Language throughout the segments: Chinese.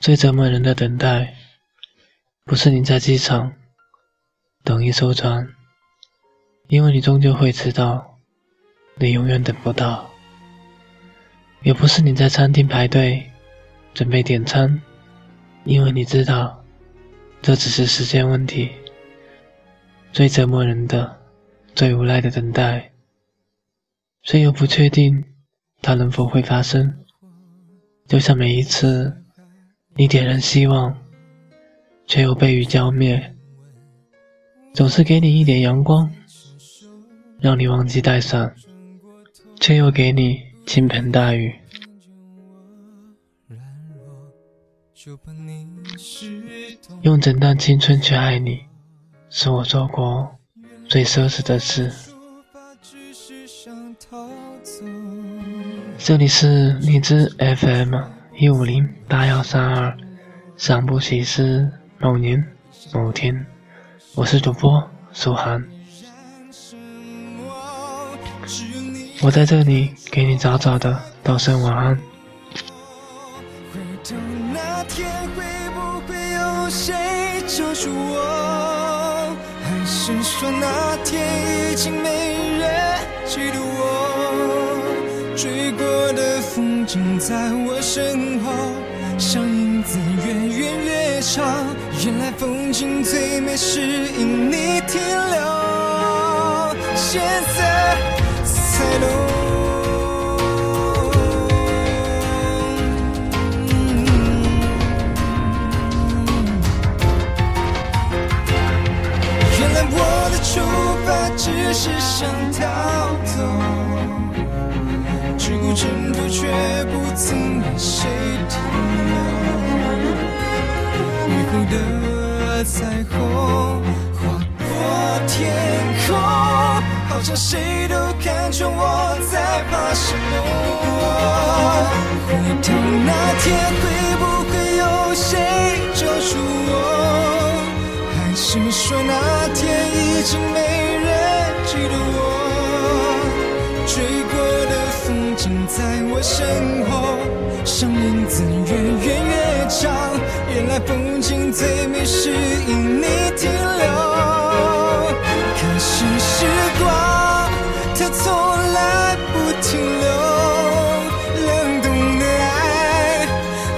最折磨人的等待，不是你在机场等一艘船，因为你终究会知道，你永远等不到；也不是你在餐厅排队准备点餐，因为你知道，这只是时间问题。最折磨人的、最无奈的等待，却又不确定它能否会发生，就像每一次。你点燃希望，却又被雨浇灭。总是给你一点阳光，让你忘记带伞，却又给你倾盆大雨。用整段青春去爱你，是我做过最奢侈的事。这里是荔枝 FM。一五零八幺三二，上不起是某年某天，我是主播苏涵，我在这里给你早早的道声晚安。还是说那天已经没人记得的风景，在我身后。像影子越远越长，原来风景最美是因你停留。现在才懂，原来我的出发只是想逃走，只顾征途却不曾为谁停留，雨后。的彩虹划过天空，好像谁都看穿我在怕什么。回头那天会不会有谁救出我？还是说那天已经没人记得我？追过的风景在我身后，像影子越远越长。原来风景最美是因你停留，可是时光它从来不停留，冷冻的爱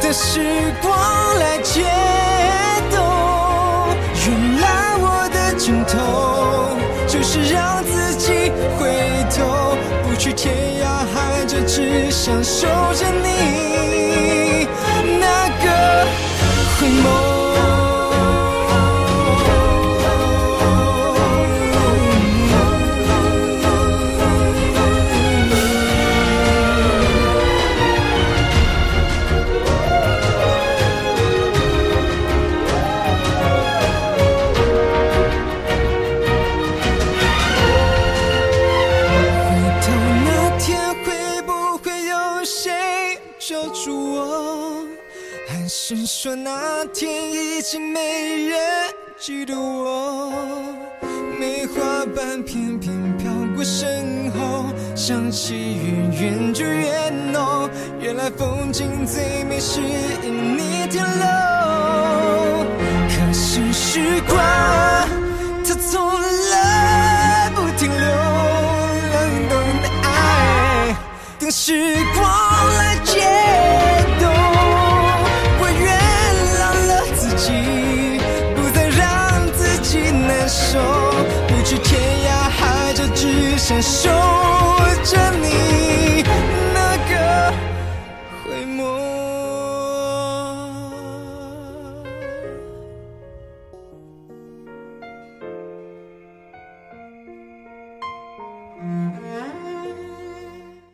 的时光来解冻。原来我的尽头就是让自己回头，不去天涯，只想守着你那个。回眸。是说那天已经没人记得我，梅花瓣片片飘过身后，香气越远就越浓。原来风景最美是因你停留，可是时光它从来不去天涯海角，只想守。